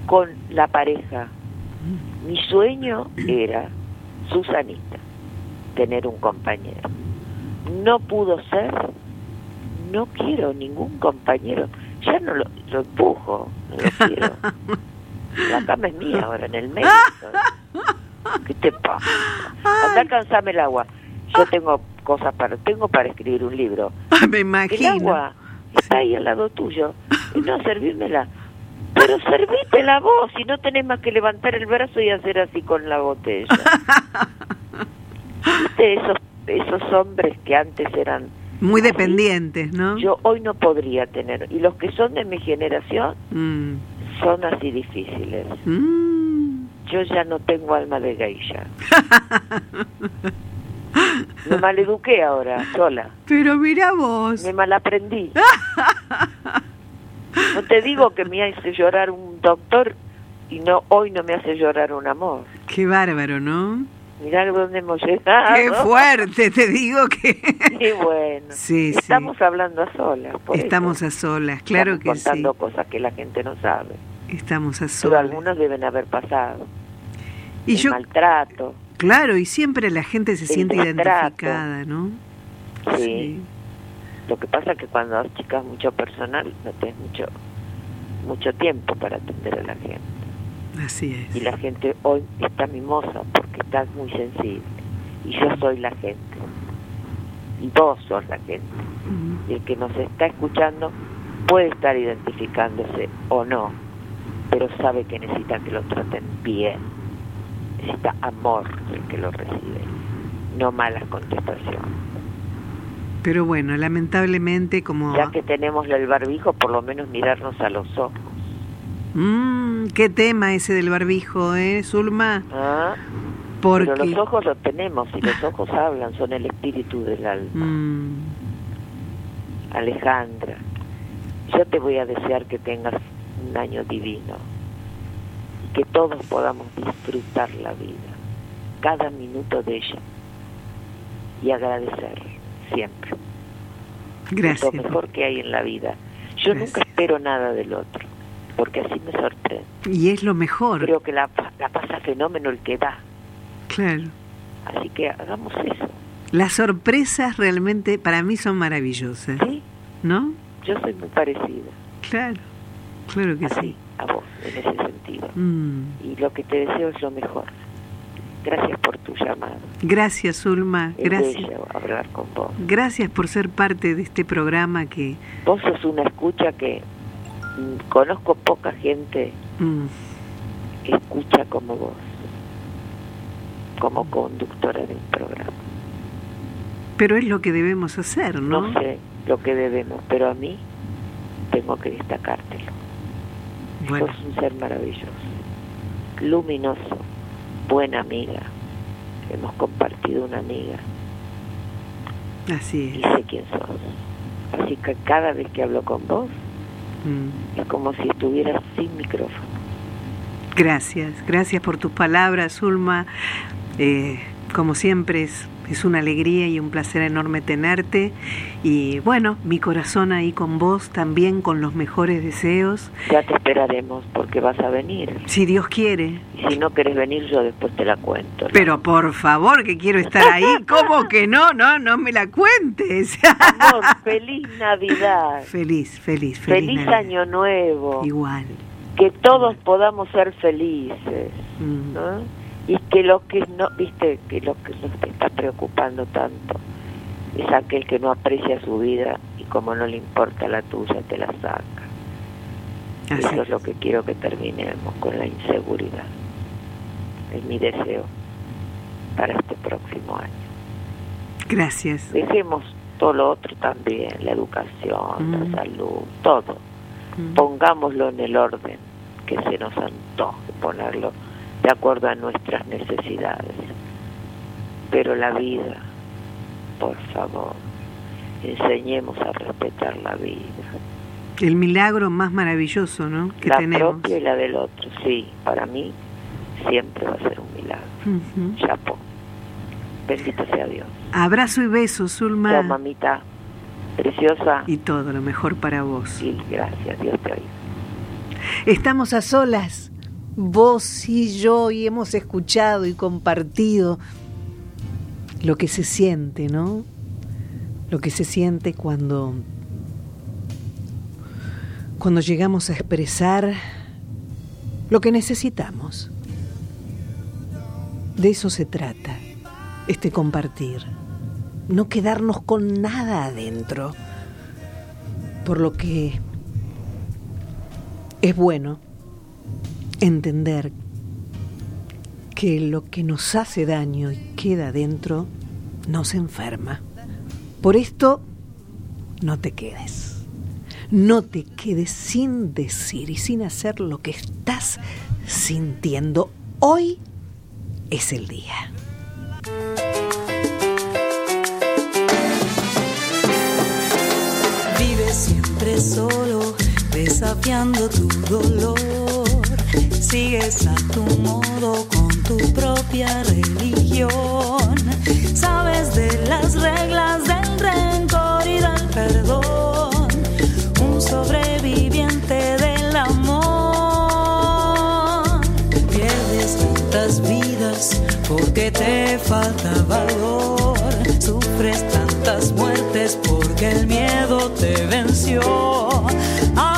F: con la pareja. Mi sueño era, Susanita, tener un compañero. No pudo ser. No quiero ningún compañero. Ya no lo, lo empujo. No lo quiero. La cama es mía ahora, en el medio. ¿Qué te pasa? Anda, alcanzame el agua. Yo tengo cosas para... Tengo para escribir un libro.
C: Me
F: El
C: imagino.
F: agua está ahí al lado tuyo. Y no servírmela. Pero servítela vos, si no tenés más que levantar el brazo y hacer así con la botella. ¿Viste esos, esos hombres que antes eran...
C: Muy
F: así?
C: dependientes, ¿no?
F: Yo hoy no podría tener. Y los que son de mi generación
C: Mm,
F: son así difíciles.
C: mm.
F: Yo ya no tengo alma de geisha. Me maleduqué ahora, sola.
C: Pero mira vos.
F: Me malaprendí. No te digo que me hace llorar un doctor y no hoy no me hace llorar un amor.
C: Qué bárbaro, ¿no?
F: Mirá dónde hemos llegado.
C: Qué fuerte, te digo que...
F: Qué bueno.
C: Sí, sí.
F: Estamos hablando a solas. por
C: Estamos
F: eso.
C: a solas, claro
F: Estamos
C: que sí.
F: contando cosas que la gente no sabe.
C: Estamos a
F: Pero
C: solas.
F: algunos deben haber pasado.
C: Y
F: El
C: yo,
F: maltrato.
C: claro, y siempre la gente se
F: El
C: siente identificada, ¿no?
F: Sí. Lo que pasa es que cuando chicas mucho personal no tenés mucho mucho tiempo para atender a la gente.
C: así es.
F: Y la gente hoy está mimosa porque está muy sensible. Y yo soy la gente. Y vos sos la gente. Y el que nos está escuchando puede estar identificándose o no, pero sabe que necesita que lo traten bien. Necesita amor el que lo recibe, no malas contestaciones.
C: Pero bueno, lamentablemente como...
F: Ya que tenemos el barbijo, por lo menos mirarnos a los ojos.
C: Mm, qué tema ese del barbijo, ¿eh, Zulma?
F: ¿ah?
C: Porque...
F: Pero los ojos los tenemos y los ojos hablan, son el espíritu del alma.
C: Mm,
F: Alejandra, yo te voy a desear que tengas un año divino que todos podamos disfrutar la vida, cada minuto de ella y agradecer siempre. Es
C: gracias.
F: lo mejor que hay en la vida. Yo
C: Gracias.
F: nunca espero nada del otro, porque así me sorprende.
C: Y es lo mejor.
F: Creo que la, la pasa fenómeno el que da,
C: Claro.
F: así que hagamos eso.
C: Las sorpresas realmente para mí son maravillosas,
F: ¿sí?
C: ¿no?
F: Yo soy muy parecida
C: Claro, claro que
F: así
C: sí.
F: a vos en ese sentido.
C: Mm.
F: y lo que te deseo es lo mejor. Gracias por tu llamado.
C: Gracias, Ulma.
F: Es
C: Gracias.
F: bello hablar con vos.
C: Gracias por ser parte de este programa que
F: Vos sos una escucha que mm, conozco poca gente
C: mm,
F: que escucha como vos, como conductora del programa.
C: pero es lo que debemos hacer, ¿no?
F: No sé lo que debemos, pero a mí tengo que destacártelo.
C: Bueno,
F: Sos un ser maravilloso, luminoso, buena amiga. Hemos compartido una amiga
C: así
F: y
C: es.
F: sé quién sos. Así que cada vez que hablo con vos,
C: Mm.
F: es como si estuvieras sin micrófono.
C: Gracias, gracias por tus palabras, Ulma. Eh, como siempre es, es una alegría y un placer enorme tenerte. Y bueno, mi corazón ahí con vos, también con los mejores deseos.
F: Ya te esperaremos porque vas a venir.
C: Si Dios quiere.
F: Y si no querés venir, yo después te la cuento. ¿no?
C: Pero por favor, que quiero estar ahí. ¿Cómo que no? No, no me la cuentes.
F: Amor, feliz Navidad.
C: feliz, feliz, feliz.
F: Feliz
C: Navidad.
F: Año Nuevo.
C: Igual.
F: Que todos podamos ser felices.
C: Mm.
F: ¿no? Y que lo que no, viste, que lo que nos está preocupando tanto es aquel que no aprecia su vida y como no le importa la tuya, te la saca.
C: Así
F: Eso es
C: es.
F: lo que quiero que terminemos con la inseguridad. Es mi deseo para este próximo año.
C: Gracias.
F: Dejemos todo lo otro también, la educación,
C: Mm.
F: la salud, todo.
C: Mm.
F: Pongámoslo en el orden que se nos antoje ponerlo de acuerdo a nuestras necesidades. Pero la vida, por favor, enseñemos a respetar la vida.
C: El milagro más maravilloso, ¿no? Que
F: la
C: tenemos.
F: propia y la del otro, sí, para mí siempre va a ser un milagro.
C: Ujú.
F: Chapo. Bendito sea Dios.
C: Abrazo y besos, Zulma.
F: Chao, mamita. Preciosa.
C: Y todo lo mejor para vos.
F: Y gracias, Dios te oiga.
C: Estamos a solas, vos y yo, y hemos escuchado y compartido lo que se siente, ¿no? Lo que se siente cuando cuando llegamos a expresar lo que necesitamos. De eso se trata, este compartir. No quedarnos con nada adentro. Por lo que es bueno entender que lo que nos hace daño y queda dentro nos enferma. Por esto, no te quedes. No te quedes sin decir y sin hacer lo que estás sintiendo. Hoy es el día.
G: Vives siempre solo, desafiando tu dolor. Sigues a tu modo con tu propia religión. Sabes de las reglas del rencor y del perdón. Un sobreviviente del amor. Pierdes tantas vidas porque te falta valor. Sufres tantas muertes porque el miedo te venció. Abres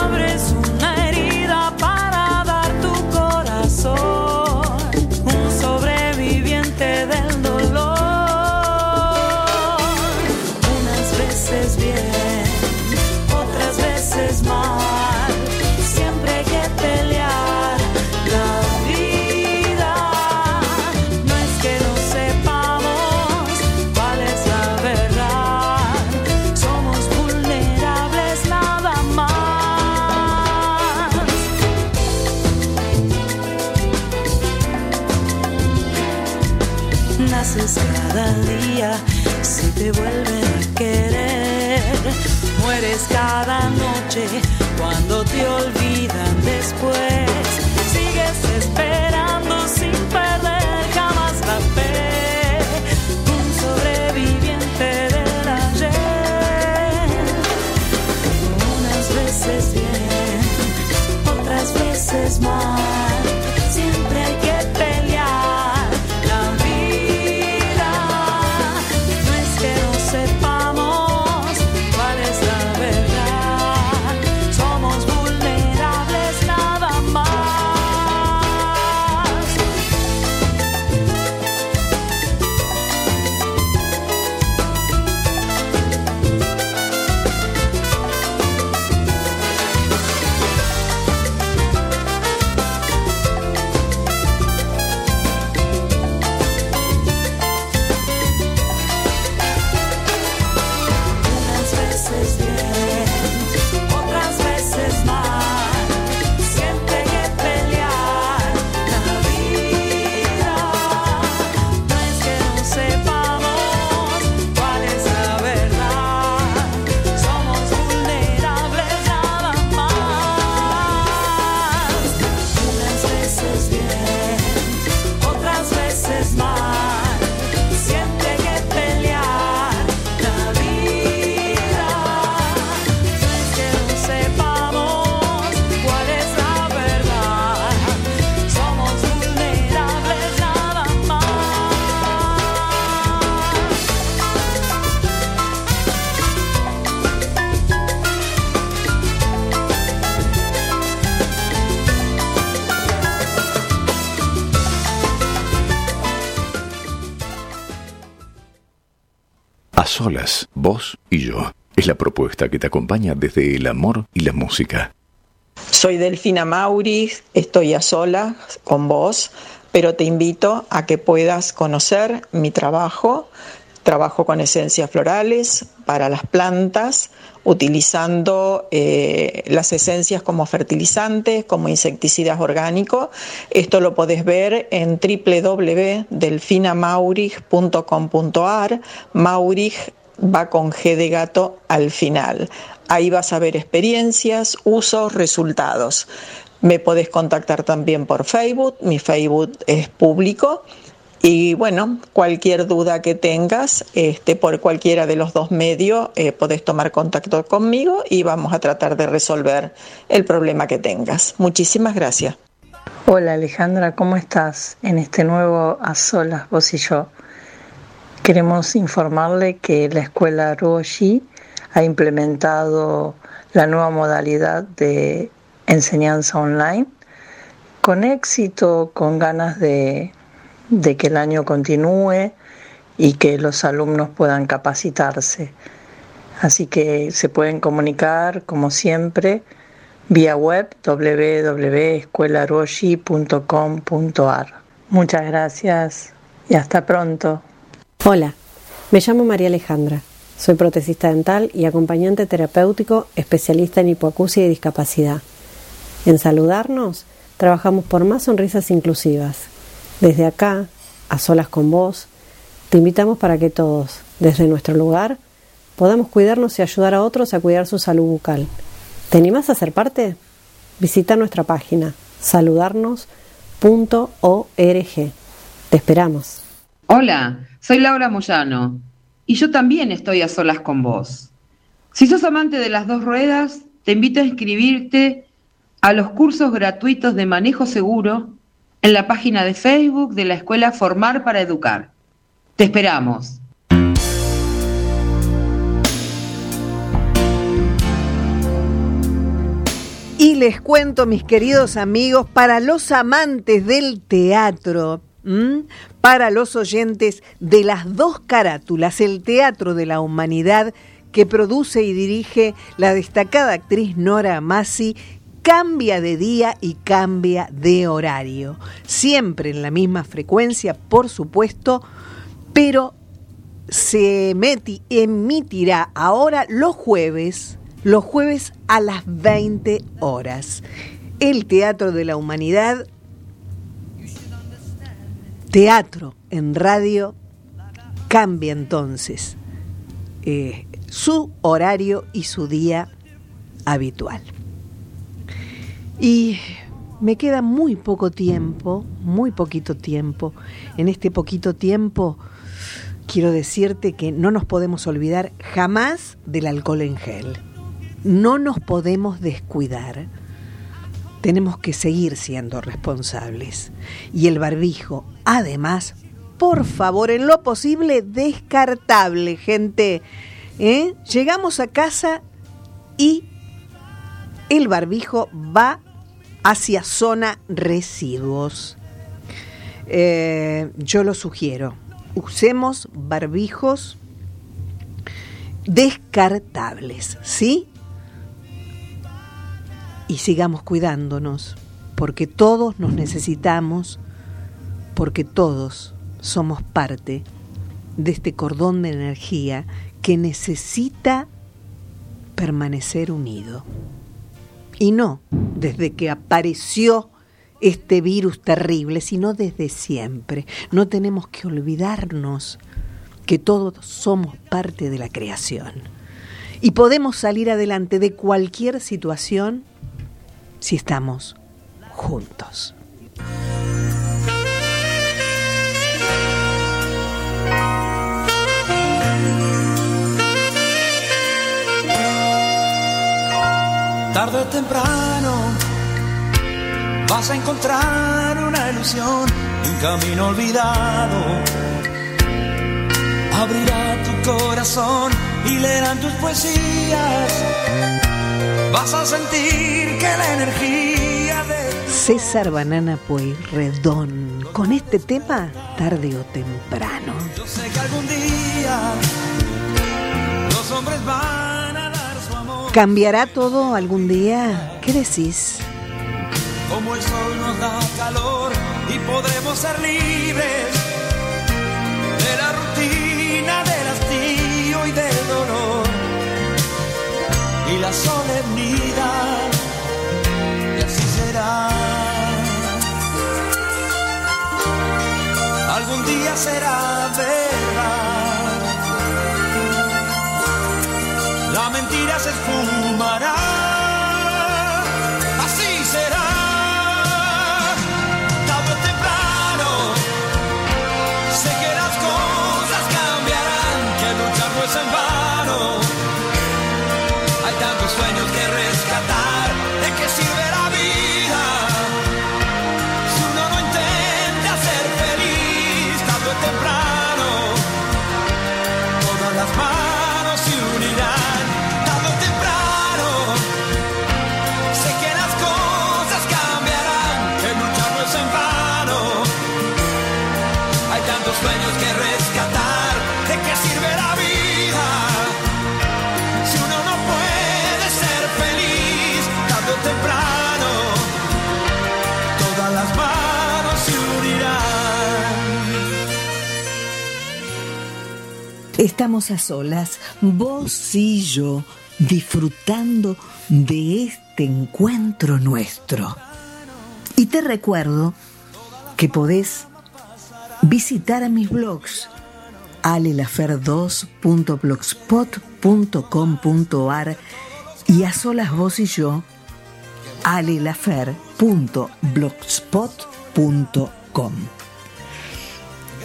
G: cada día si te vuelven a querer. Mueres cada noche cuando te olvidan después. Sigues esperando sin perder jamás la fe. Un sobreviviente del ayer. Unas veces bien, otras veces mal.
A: Solas, vos y yo. Es la propuesta que te acompaña desde el amor y la música.
H: Soy Delfina Mauri, estoy a solas con vos, pero te invito a que puedas conocer mi trabajo. Trabajo con esencias florales para las plantas, utilizando eh, las esencias como fertilizantes, como insecticidas orgánicos. Esto lo podés ver en www.delfinamaurig.com.ar. Maurig va con G de gato al final. Ahí vas a ver experiencias, usos, resultados. Me podés contactar también por Facebook, mi Facebook es público. Y bueno, cualquier duda que tengas este, por cualquiera de los dos medios, eh, podés tomar contacto conmigo y vamos a tratar de resolver el problema que tengas. Muchísimas gracias.
I: Hola Alejandra, ¿cómo estás? En este nuevo A Solas, vos y yo. Queremos informarle que la escuela Roshi ha implementado la nueva modalidad de enseñanza online con éxito, con ganas de, de que el año continúe y que los alumnos puedan capacitarse. Así que se pueden comunicar, como siempre, vía web www.escuelaroshi.com.ar. Muchas gracias y hasta pronto.
J: Hola, me llamo María Alejandra. Soy protesista dental y acompañante terapéutico especialista en hipoacusia y discapacidad. En Saludarnos trabajamos por más sonrisas inclusivas. Desde acá, a solas con vos, te invitamos para que todos, desde nuestro lugar, podamos cuidarnos y ayudar a otros a cuidar su salud bucal. ¿Te animás a ser parte? Visita nuestra página saludarnos.org. Te esperamos.
K: Hola, soy Laura Moyano y yo también estoy a solas con vos. Si sos amante de las dos ruedas, te invito a inscribirte a los cursos gratuitos de manejo seguro en la página de Facebook de la Escuela Formar para Educar. Te esperamos.
C: Y les cuento, mis queridos amigos, para los amantes del teatro, para los oyentes de las dos carátulas, el Teatro de la Humanidad, que produce y dirige la destacada actriz Nora Amasi, cambia de día y cambia de horario. Siempre en la misma frecuencia, por supuesto, pero se emiti- emitirá ahora los jueves, los jueves a las 20 horas. El Teatro de la Humanidad, teatro en radio cambia entonces eh, su horario y su día habitual. Y me queda muy poco tiempo, muy poquito tiempo. En este poquito tiempo quiero decirte que no nos podemos olvidar jamás del alcohol en gel. No nos podemos descuidar. Tenemos que seguir siendo responsables. Y el barbijo, además, por favor, en lo posible, descartable, gente. ¿Eh? Llegamos a casa y el barbijo va hacia zona residuos. Eh, yo lo sugiero. Usemos barbijos descartables, ¿sí? Y sigamos cuidándonos, porque todos nos necesitamos, porque todos somos parte de este cordón de energía que necesita permanecer unido. Y no desde que apareció este virus terrible, sino desde siempre. No tenemos que olvidarnos que todos somos parte de la creación. Y podemos salir adelante de cualquier situación si estamos juntos.
L: Tarde o temprano vas a encontrar una ilusión y un camino olvidado. Abrirá tu corazón y leerán tus poesías. Vas a sentir que la energía de
C: César Banana Pueyrredón, con este tema, tarde o temprano.
L: Yo sé que algún día los hombres van
C: ¿Cambiará todo algún día? ¿Qué decís?
L: Como el sol nos da calor y podremos ser libres de la rutina, del hastío y del dolor y la solemnidad. Y así será. Algún día será verdad. La mentira se esfumará.
C: Estamos a solas, vos y yo, disfrutando de este encuentro nuestro. Y te recuerdo que podés visitar a mis blogs alelafer2.blogspot.com.ar y a solas vos y yo alelafer.blogspot.com.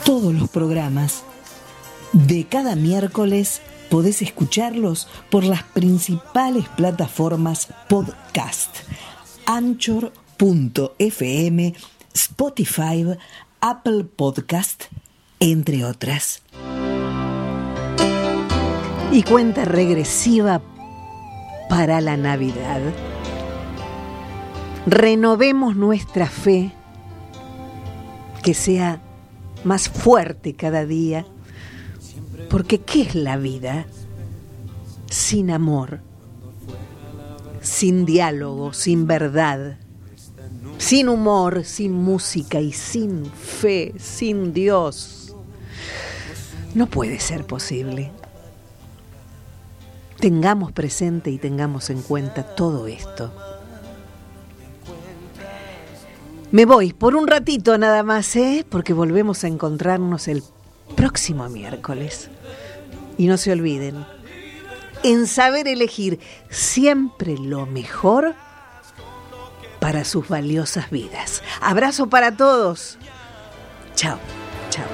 C: Todos los programas de cada miércoles podés escucharlos por las principales plataformas podcast. Anchor.fm, Spotify, Apple Podcast, entre otras. Y cuenta regresiva para la Navidad. Renovemos nuestra fe, que sea más fuerte cada día porque ¿qué es la vida sin amor? Sin diálogo, sin verdad, sin humor, sin música y sin fe, sin Dios. No puede ser posible. Tengamos presente y tengamos en cuenta todo esto. Me voy por un ratito nada más, ¿eh? Porque volvemos a encontrarnos el próximo miércoles. Y no se olviden, en saber elegir siempre lo mejor para sus valiosas vidas. Abrazo para todos. Chao, chao.